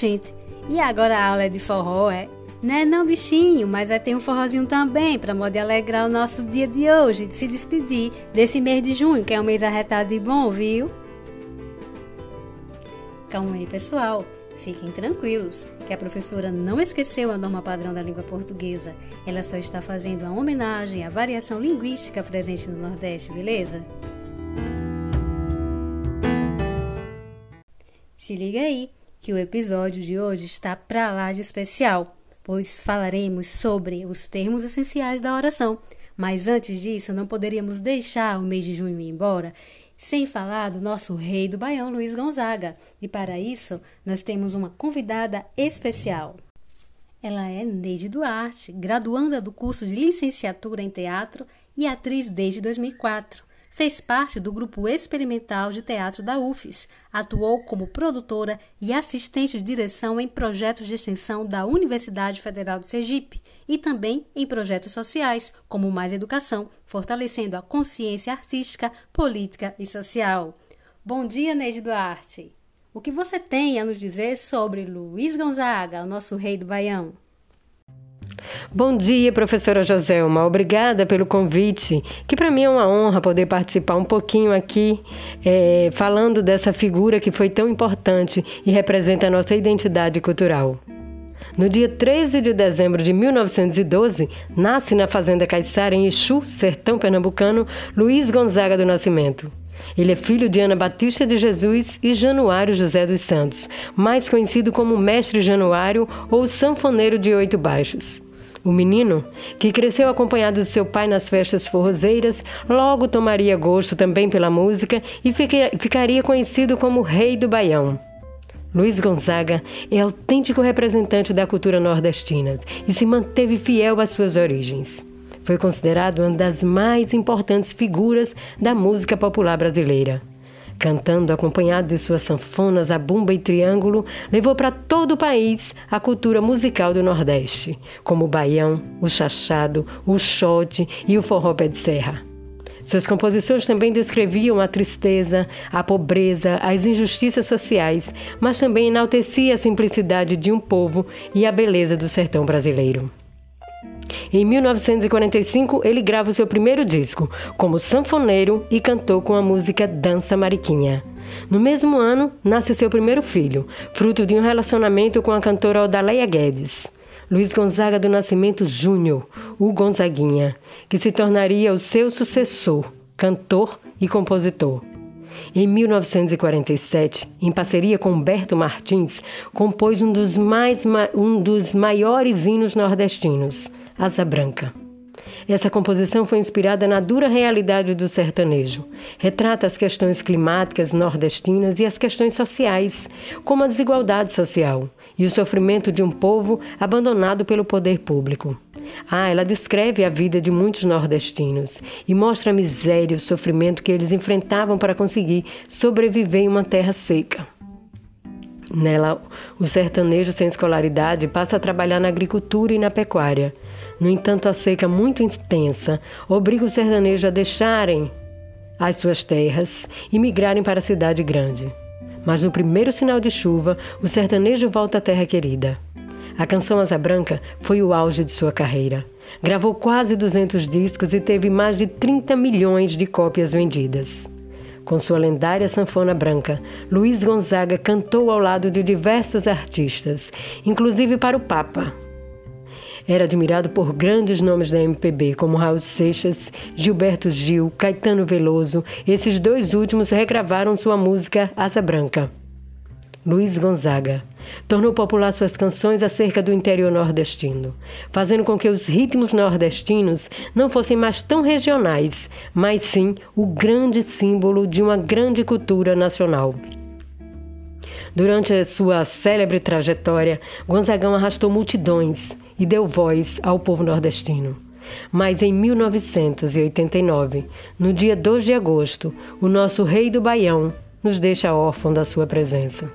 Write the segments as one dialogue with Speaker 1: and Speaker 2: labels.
Speaker 1: Gente, e agora a aula é de forró, é? Né não, bichinho, mas vai ter um forrozinho também, para modo alegrar o nosso dia de hoje, de se despedir desse mês de junho, que é um mês arretado e bom, viu? Calma aí, pessoal. Fiquem tranquilos, que a professora não esqueceu a norma padrão da língua portuguesa. Ela só está fazendo uma homenagem à variação linguística presente no Nordeste, beleza? Se liga aí, que o episódio de hoje está pra lá de especial, pois falaremos sobre os termos essenciais da oração. Mas antes disso, não poderíamos deixar o mês de junho ir embora sem falar do nosso rei do Baião, Luiz Gonzaga. E para isso, nós temos uma convidada especial. Ela é Neide Duarte, graduanda do curso de licenciatura em teatro e atriz desde 2004. Fez parte do grupo experimental de teatro da UFES, atuou como produtora e assistente de direção em projetos de extensão da Universidade Federal de Sergipe e também em projetos sociais, como Mais Educação, fortalecendo a consciência artística, política e social. Bom dia, Neide Duarte! O que você tem a nos dizer sobre Luiz Gonzaga, o nosso rei do Baião?
Speaker 2: Bom dia, professora Joselma. Obrigada pelo convite, que para mim é uma honra poder participar um pouquinho aqui, é, falando dessa figura que foi tão importante e representa a nossa identidade cultural. No dia 13 de dezembro de 1912, nasce na Fazenda Caiçara, em Exu, sertão pernambucano, Luiz Gonzaga do Nascimento. Ele é filho de Ana Batista de Jesus e Januário José dos Santos, mais conhecido como Mestre Januário ou Sanfoneiro de Oito Baixos. O menino, que cresceu acompanhado de seu pai nas festas forrozeiras, logo tomaria gosto também pela música e ficaria conhecido como Rei do Baião. Luiz Gonzaga é autêntico representante da cultura nordestina e se manteve fiel às suas origens. Foi considerado uma das mais importantes figuras da música popular brasileira. Cantando acompanhado de suas sanfonas, a bumba e triângulo, levou para todo o país a cultura musical do Nordeste, como o baião, o chachado, o xote e o forró pé de serra. Suas composições também descreviam a tristeza, a pobreza, as injustiças sociais, mas também enaltecia a simplicidade de um povo e a beleza do sertão brasileiro. Em 1945, ele grava o seu primeiro disco como sanfoneiro e cantou com a música Dança Mariquinha. No mesmo ano, nasce seu primeiro filho, fruto de um relacionamento com a cantora Odaleia Guedes. Luiz Gonzaga do Nascimento Júnior, o Gonzaguinha, que se tornaria o seu sucessor, cantor e compositor. Em 1947, em parceria com Humberto Martins, compôs um dos, mais, um dos maiores hinos nordestinos, Asa Branca. Essa composição foi inspirada na dura realidade do sertanejo. Retrata as questões climáticas nordestinas e as questões sociais, como a desigualdade social e o sofrimento de um povo abandonado pelo poder público. Ah, ela descreve a vida de muitos nordestinos e mostra a miséria e o sofrimento que eles enfrentavam para conseguir sobreviver em uma terra seca. Nela, o sertanejo sem escolaridade passa a trabalhar na agricultura e na pecuária. No entanto, a seca muito intensa obriga o sertanejo a deixarem as suas terras e migrarem para a cidade grande. Mas no primeiro sinal de chuva, o sertanejo volta à terra querida. A canção Asa Branca foi o auge de sua carreira. Gravou quase 200 discos e teve mais de 30 milhões de cópias vendidas. Com sua lendária sanfona branca, Luiz Gonzaga cantou ao lado de diversos artistas, inclusive para o Papa. Era admirado por grandes nomes da MPB, como Raul Seixas, Gilberto Gil, Caetano Veloso. Esses dois últimos regravaram sua música Asa Branca. Luiz Gonzaga tornou popular suas canções acerca do interior nordestino, fazendo com que os ritmos nordestinos não fossem mais tão regionais, mas sim o grande símbolo de uma grande cultura nacional. Durante a sua célebre trajetória, Gonzagão arrastou multidões e deu voz ao povo nordestino. Mas em 1989, no dia 2 de agosto, o nosso rei do Baião nos deixa órfão da sua presença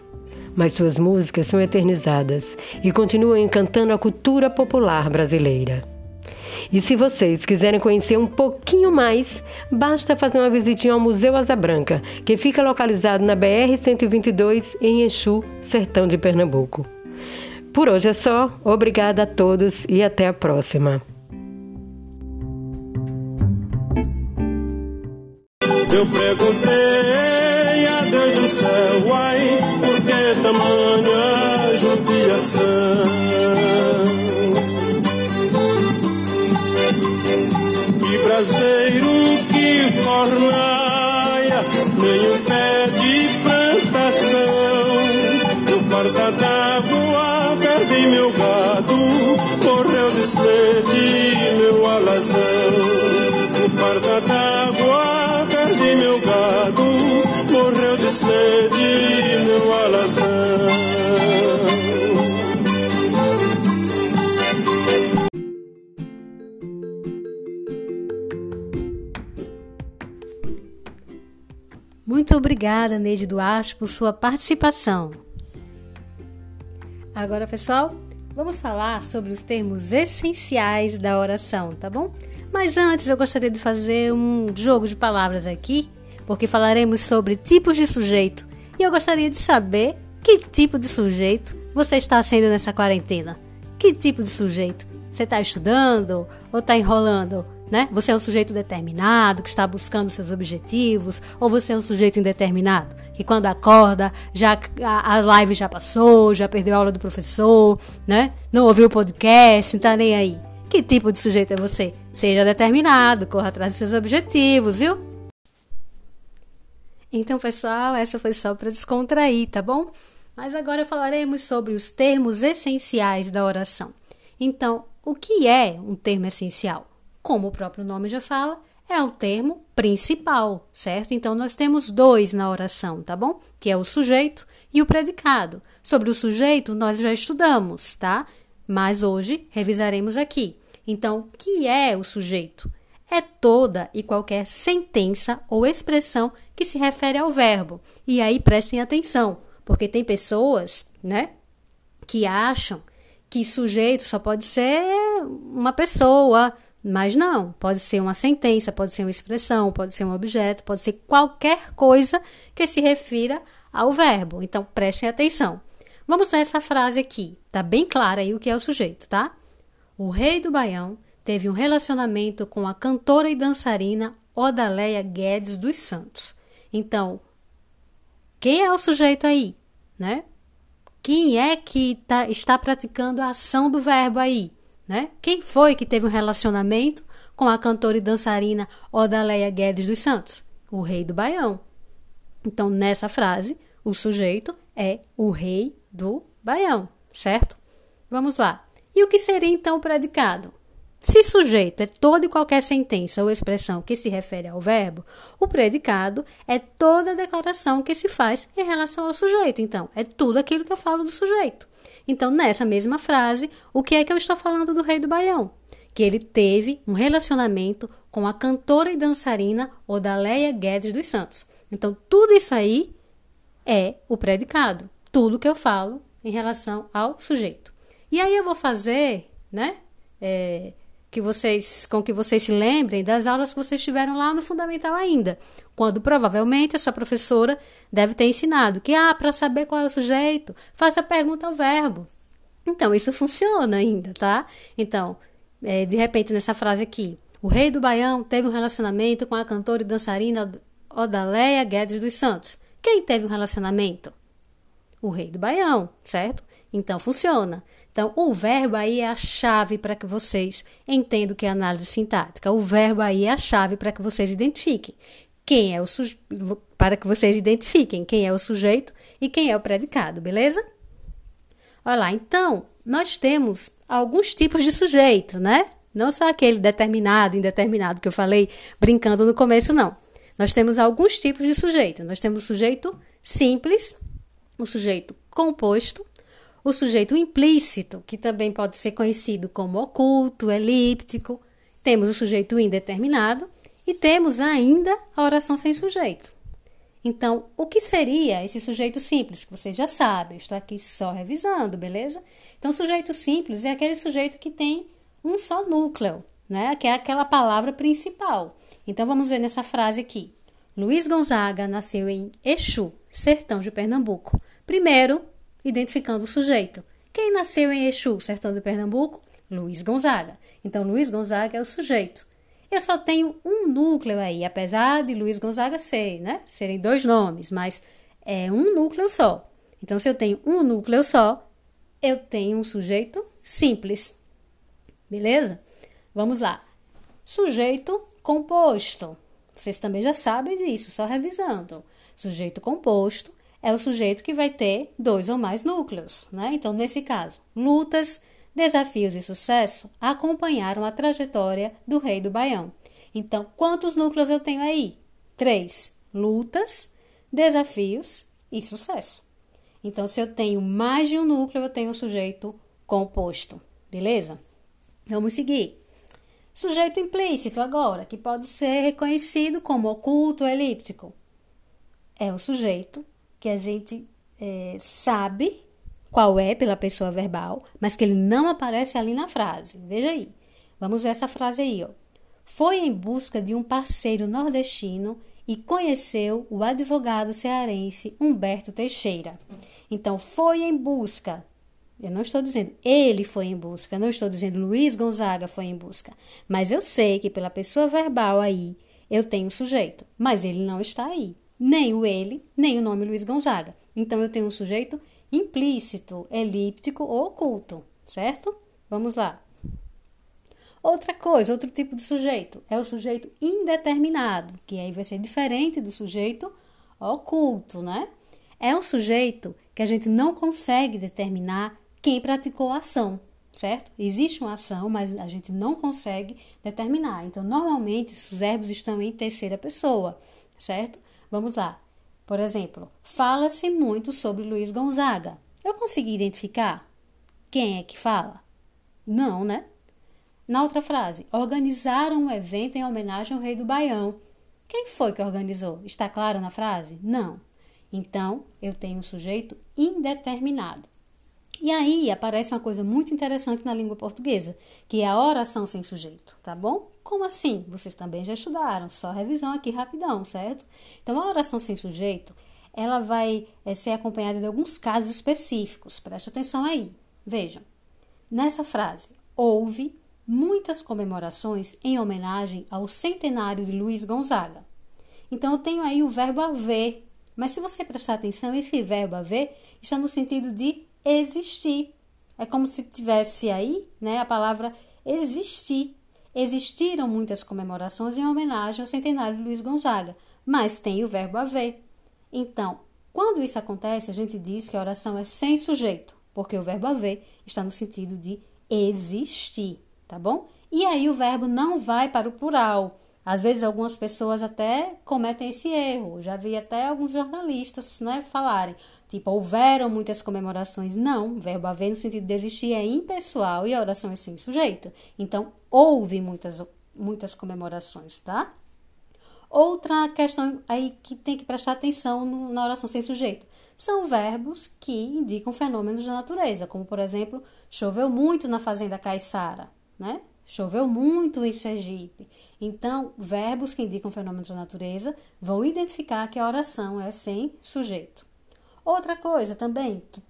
Speaker 2: mas suas músicas são eternizadas e continuam encantando a cultura popular brasileira. E se vocês quiserem conhecer um pouquinho mais, basta fazer uma visitinha ao Museu Asa Branca, que fica localizado na BR-122 em Exu, sertão de Pernambuco. Por hoje é só. Obrigada a todos e até a próxima.
Speaker 3: Eu perguntei a Deus do céu, ai, por que tamanha judiação? Braseiro que fornaia,
Speaker 1: Muito obrigada, Neide Duarte, por sua participação. Agora, pessoal, vamos falar sobre os termos essenciais da oração, tá bom? Mas antes eu gostaria de fazer um jogo de palavras aqui, porque falaremos sobre tipos de sujeito e eu gostaria de saber que tipo de sujeito você está sendo nessa quarentena. Que tipo de sujeito? Você está estudando ou está enrolando? Né? Você é um sujeito determinado que está buscando seus objetivos, ou você é um sujeito indeterminado que quando acorda já a, a live já passou, já perdeu a aula do professor, né? Não ouviu o podcast, não tá nem aí. Que tipo de sujeito é você? Seja determinado, corra atrás dos seus objetivos, viu? Então, pessoal, essa foi só para descontrair, tá bom? Mas agora falaremos sobre os termos essenciais da oração. Então, o que é um termo essencial? Como o próprio nome já fala, é um termo principal, certo? Então nós temos dois na oração, tá bom? Que é o sujeito e o predicado. Sobre o sujeito nós já estudamos, tá? Mas hoje revisaremos aqui. Então, o que é o sujeito? É toda e qualquer sentença ou expressão que se refere ao verbo. E aí prestem atenção, porque tem pessoas, né, que acham que sujeito só pode ser uma pessoa, mas não, pode ser uma sentença, pode ser uma expressão, pode ser um objeto, pode ser qualquer coisa que se refira ao verbo. Então prestem atenção. Vamos essa frase aqui. Tá bem clara aí o que é o sujeito, tá? O rei do Baião teve um relacionamento com a cantora e dançarina Odaléia Guedes dos Santos. Então, quem é o sujeito aí, né? Quem é que tá, está praticando a ação do verbo aí? Né? Quem foi que teve um relacionamento com a cantora e dançarina Odaléia Guedes dos Santos? O rei do Baião. Então, nessa frase, o sujeito é o rei do Baião, certo? Vamos lá. E o que seria então o predicado? Se sujeito é toda e qualquer sentença ou expressão que se refere ao verbo, o predicado é toda declaração que se faz em relação ao sujeito. Então, é tudo aquilo que eu falo do sujeito. Então, nessa mesma frase, o que é que eu estou falando do rei do Baião? Que ele teve um relacionamento com a cantora e dançarina Odaléia Guedes dos Santos. Então, tudo isso aí é o predicado. Tudo que eu falo em relação ao sujeito. E aí eu vou fazer, né? É, que vocês, com que vocês se lembrem das aulas que vocês tiveram lá no fundamental ainda, quando provavelmente a sua professora deve ter ensinado que ah, para saber qual é o sujeito, faça a pergunta ao verbo. Então isso funciona ainda, tá? Então, é, de repente nessa frase aqui, o rei do Baião teve um relacionamento com a cantora e dançarina Odaléia Guedes dos Santos. Quem teve um relacionamento? O rei do Baião, certo? Então funciona. Então, o verbo aí é a chave para que vocês entendam que é análise sintática. O verbo aí é a chave para que vocês identifiquem quem é o sujeito, para que vocês identifiquem quem é o sujeito e quem é o predicado, beleza? Olha lá, então, nós temos alguns tipos de sujeito, né? Não só aquele determinado, indeterminado que eu falei brincando no começo, não. Nós temos alguns tipos de sujeito. Nós temos o sujeito simples, o sujeito composto, o sujeito implícito, que também pode ser conhecido como oculto, elíptico. Temos o sujeito indeterminado e temos ainda a oração sem sujeito. Então, o que seria esse sujeito simples? Que vocês já sabem, estou aqui só revisando, beleza? Então, sujeito simples é aquele sujeito que tem um só núcleo, né? Que é aquela palavra principal. Então vamos ver nessa frase aqui. Luiz Gonzaga nasceu em Exu, sertão de Pernambuco. Primeiro, identificando o sujeito. Quem nasceu em Exu, sertão de Pernambuco? Luiz Gonzaga. Então, Luiz Gonzaga é o sujeito. Eu só tenho um núcleo aí, apesar de Luiz Gonzaga ser, né? Serem dois nomes, mas é um núcleo só. Então, se eu tenho um núcleo só, eu tenho um sujeito simples. Beleza? Vamos lá. Sujeito composto. Vocês também já sabem disso, só revisando. Sujeito composto é o sujeito que vai ter dois ou mais núcleos, né? Então, nesse caso, lutas, desafios e sucesso acompanharam a trajetória do rei do Baião. Então, quantos núcleos eu tenho aí? Três: lutas, desafios e sucesso. Então, se eu tenho mais de um núcleo, eu tenho um sujeito composto, beleza? Vamos seguir. Sujeito implícito agora, que pode ser reconhecido como oculto elíptico. É o sujeito que a gente é, sabe qual é pela pessoa verbal, mas que ele não aparece ali na frase. Veja aí. Vamos ver essa frase aí, ó. Foi em busca de um parceiro nordestino e conheceu o advogado cearense Humberto Teixeira. Então, foi em busca eu não estou dizendo ele foi em busca, não estou dizendo Luiz Gonzaga foi em busca. Mas eu sei que pela pessoa verbal aí eu tenho sujeito, mas ele não está aí. Nem o ele, nem o nome Luiz Gonzaga. Então eu tenho um sujeito implícito, elíptico ou oculto, certo? Vamos lá. Outra coisa, outro tipo de sujeito é o sujeito indeterminado, que aí vai ser diferente do sujeito oculto, né? É um sujeito que a gente não consegue determinar quem praticou a ação, certo? Existe uma ação, mas a gente não consegue determinar. Então, normalmente, esses verbos estão em terceira pessoa, certo? Vamos lá. Por exemplo, fala-se muito sobre Luiz Gonzaga. Eu consegui identificar quem é que fala? Não, né? Na outra frase, organizaram um evento em homenagem ao rei do Baião. Quem foi que organizou? Está claro na frase? Não. Então, eu tenho um sujeito indeterminado. E aí aparece uma coisa muito interessante na língua portuguesa, que é a oração sem sujeito, tá bom? Como assim? Vocês também já estudaram, só revisão aqui rapidão, certo? Então a oração sem sujeito, ela vai é, ser acompanhada de alguns casos específicos. Preste atenção aí. Vejam. Nessa frase, houve muitas comemorações em homenagem ao centenário de Luiz Gonzaga. Então eu tenho aí o verbo haver, mas se você prestar atenção, esse verbo haver está no sentido de existir. É como se tivesse aí, né, a palavra existir. Existiram muitas comemorações em homenagem ao centenário de Luiz Gonzaga, mas tem o verbo haver. Então, quando isso acontece, a gente diz que a oração é sem sujeito, porque o verbo haver está no sentido de existir, tá bom? E aí o verbo não vai para o plural. Às vezes algumas pessoas até cometem esse erro. Já vi até alguns jornalistas, né, falarem Tipo, houveram muitas comemorações. Não, verbo haver no sentido de existir é impessoal e a oração é sem sujeito. Então, houve muitas, muitas comemorações, tá? Outra questão aí que tem que prestar atenção no, na oração sem sujeito são verbos que indicam fenômenos da natureza, como por exemplo, choveu muito na fazenda Caiçara, né? Choveu muito em Sergipe. Então, verbos que indicam fenômenos da natureza vão identificar que a oração é sem sujeito. Outra coisa também que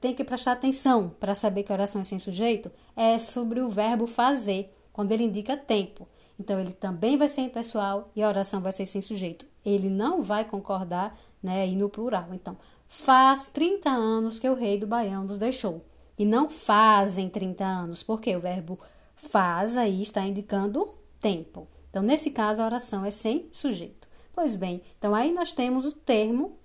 Speaker 1: tem que prestar atenção para saber que oração é sem sujeito é sobre o verbo fazer, quando ele indica tempo. Então, ele também vai ser impessoal e a oração vai ser sem sujeito. Ele não vai concordar né, aí no plural. Então, faz 30 anos que o rei do Baião nos deixou. E não fazem 30 anos, porque o verbo faz aí está indicando tempo. Então, nesse caso, a oração é sem sujeito. Pois bem, então aí nós temos o termo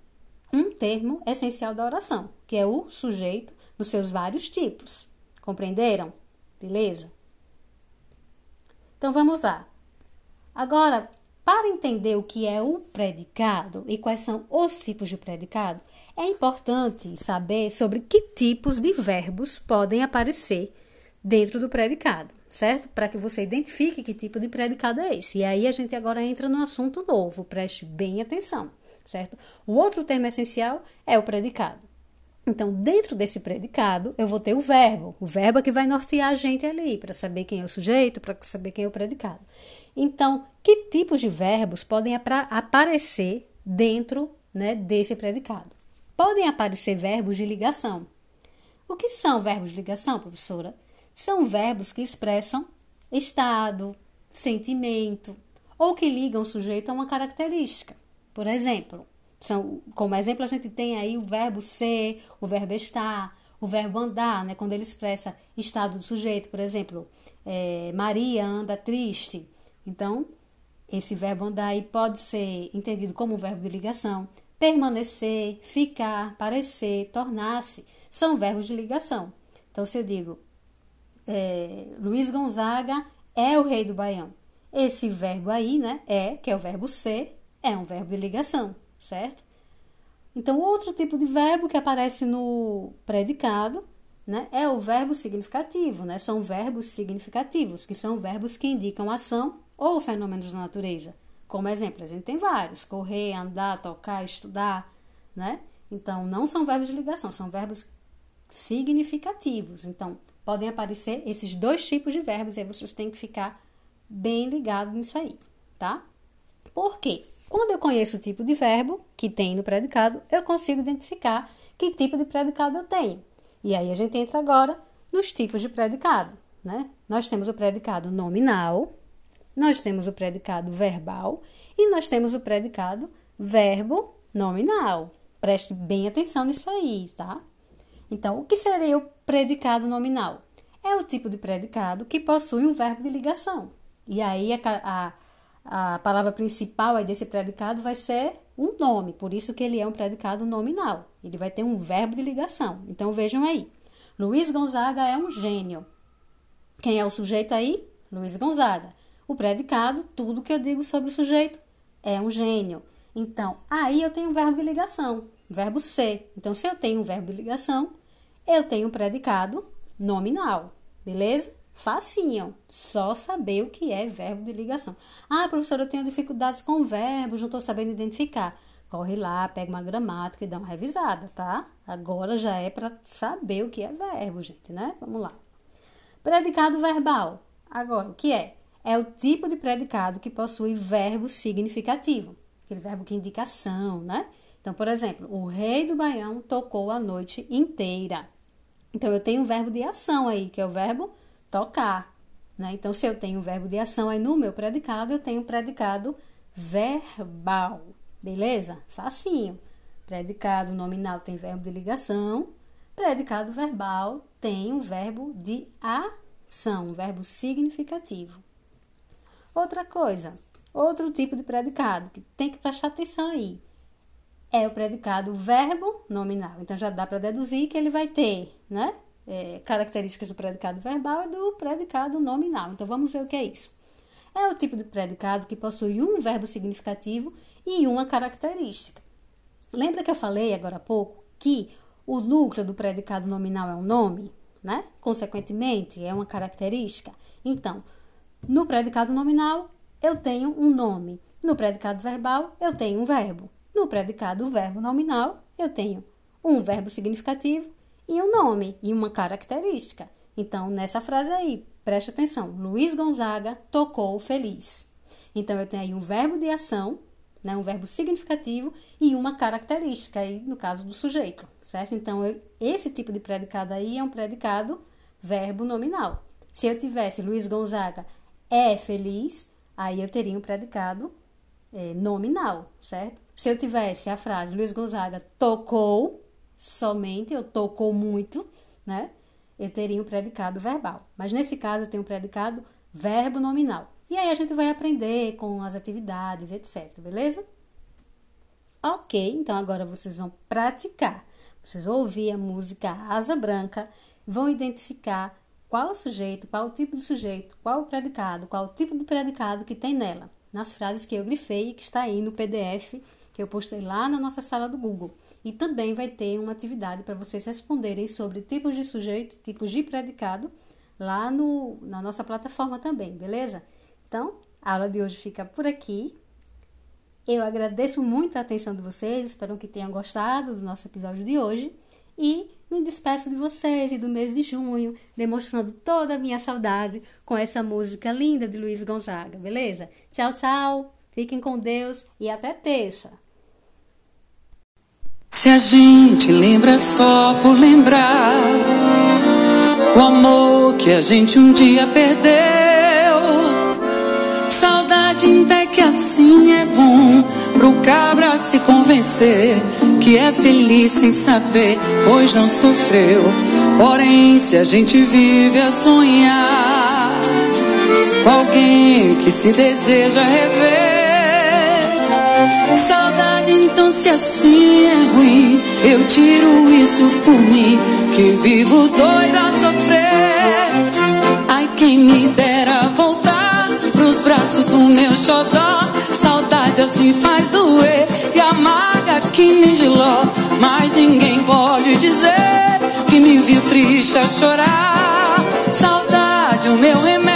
Speaker 1: um termo essencial da oração, que é o sujeito nos seus vários tipos. Compreenderam? Beleza? Então vamos lá. Agora, para entender o que é o predicado e quais são os tipos de predicado, é importante saber sobre que tipos de verbos podem aparecer dentro do predicado, certo? Para que você identifique que tipo de predicado é esse. E aí a gente agora entra no assunto novo, preste bem atenção certo? O outro termo essencial é o predicado. Então, dentro desse predicado, eu vou ter o verbo. O verbo é que vai nortear a gente ali, para saber quem é o sujeito, para saber quem é o predicado. Então, que tipos de verbos podem aparecer dentro né, desse predicado? Podem aparecer verbos de ligação. O que são verbos de ligação, professora? São verbos que expressam estado, sentimento, ou que ligam o sujeito a uma característica. Por exemplo, são, como exemplo, a gente tem aí o verbo ser, o verbo estar, o verbo andar, né? quando ele expressa estado do sujeito, por exemplo, é, Maria anda triste. Então, esse verbo andar aí pode ser entendido como um verbo de ligação. Permanecer, ficar, parecer, tornar-se, são verbos de ligação. Então, se eu digo, é, Luiz Gonzaga é o rei do Baião. Esse verbo aí, né, é, que é o verbo ser, é um verbo de ligação certo? Então, outro tipo de verbo que aparece no predicado né, é o verbo significativo, né? São verbos significativos, que são verbos que indicam ação ou fenômenos da natureza. Como exemplo, a gente tem vários: correr, andar, tocar, estudar, né? Então, não são verbos de ligação, são verbos significativos. Então, podem aparecer esses dois tipos de verbos e aí vocês têm que ficar bem ligados nisso aí, tá? Por quê? Quando eu conheço o tipo de verbo que tem no predicado, eu consigo identificar que tipo de predicado eu tenho. E aí a gente entra agora nos tipos de predicado. Né? Nós temos o predicado nominal, nós temos o predicado verbal e nós temos o predicado verbo nominal. Preste bem atenção nisso aí, tá? Então, o que seria o predicado nominal? É o tipo de predicado que possui um verbo de ligação. E aí a, a a palavra principal aí desse predicado vai ser um nome, por isso que ele é um predicado nominal. Ele vai ter um verbo de ligação. Então vejam aí. Luiz Gonzaga é um gênio. Quem é o sujeito aí? Luiz Gonzaga. O predicado, tudo que eu digo sobre o sujeito, é um gênio. Então, aí eu tenho um verbo de ligação, verbo ser. Então, se eu tenho um verbo de ligação, eu tenho um predicado nominal, beleza? Facinho, só saber o que é verbo de ligação. Ah, professora, eu tenho dificuldades com verbos, não estou sabendo identificar. Corre lá, pega uma gramática e dá uma revisada, tá? Agora já é para saber o que é verbo, gente, né? Vamos lá. Predicado verbal. Agora, o que é? É o tipo de predicado que possui verbo significativo. Aquele verbo que indica ação, né? Então, por exemplo, o rei do Baião tocou a noite inteira. Então, eu tenho um verbo de ação aí, que é o verbo tocar. Né? Então, se eu tenho o verbo de ação aí no meu predicado, eu tenho o predicado verbal. Beleza? Facinho. Predicado nominal tem verbo de ligação. Predicado verbal tem um verbo de ação, um verbo significativo. Outra coisa, outro tipo de predicado que tem que prestar atenção aí é o predicado verbo nominal. Então já dá para deduzir que ele vai ter, né? É, características do predicado verbal e do predicado nominal. Então vamos ver o que é isso. É o tipo de predicado que possui um verbo significativo e uma característica. Lembra que eu falei agora há pouco que o núcleo do predicado nominal é um nome, né? Consequentemente, é uma característica. Então, no predicado nominal, eu tenho um nome. No predicado verbal, eu tenho um verbo. No predicado verbo nominal, eu tenho um verbo significativo e um nome e uma característica. Então, nessa frase aí, preste atenção: Luiz Gonzaga tocou feliz. Então, eu tenho aí um verbo de ação, né, um verbo significativo e uma característica, aí, no caso do sujeito, certo? Então, eu, esse tipo de predicado aí é um predicado verbo nominal. Se eu tivesse Luiz Gonzaga é feliz, aí eu teria um predicado é, nominal, certo? Se eu tivesse a frase Luiz Gonzaga tocou somente, eu tocou muito, né? Eu teria um predicado verbal. Mas nesse caso eu tenho um predicado verbo nominal. E aí a gente vai aprender com as atividades, etc, beleza? Ok, então agora vocês vão praticar. Vocês vão ouvir a música Asa Branca, vão identificar qual o sujeito, qual o tipo de sujeito, qual o predicado, qual o tipo de predicado que tem nela, nas frases que eu grifei e que está aí no PDF que eu postei lá na nossa sala do Google. E também vai ter uma atividade para vocês responderem sobre tipos de sujeito, tipos de predicado, lá no, na nossa plataforma também, beleza? Então, a aula de hoje fica por aqui. Eu agradeço muito a atenção de vocês, espero que tenham gostado do nosso episódio de hoje. E me despeço de vocês e do mês de junho, demonstrando toda a minha saudade com essa música linda de Luiz Gonzaga, beleza? Tchau, tchau, fiquem com Deus e até terça.
Speaker 4: Se a gente lembra só por lembrar o amor que a gente um dia perdeu, saudade até que assim é bom pro cabra se convencer que é feliz sem saber, pois não sofreu. Porém, se a gente vive a sonhar com alguém que se deseja rever Saudade, então, se assim é ruim, eu tiro isso por mim, que vivo doida a sofrer. Ai, quem me dera voltar pros braços do meu xodó. Saudade assim faz doer e amarga que me giló. Mas ninguém pode dizer que me viu triste a chorar. Saudade, o meu remédio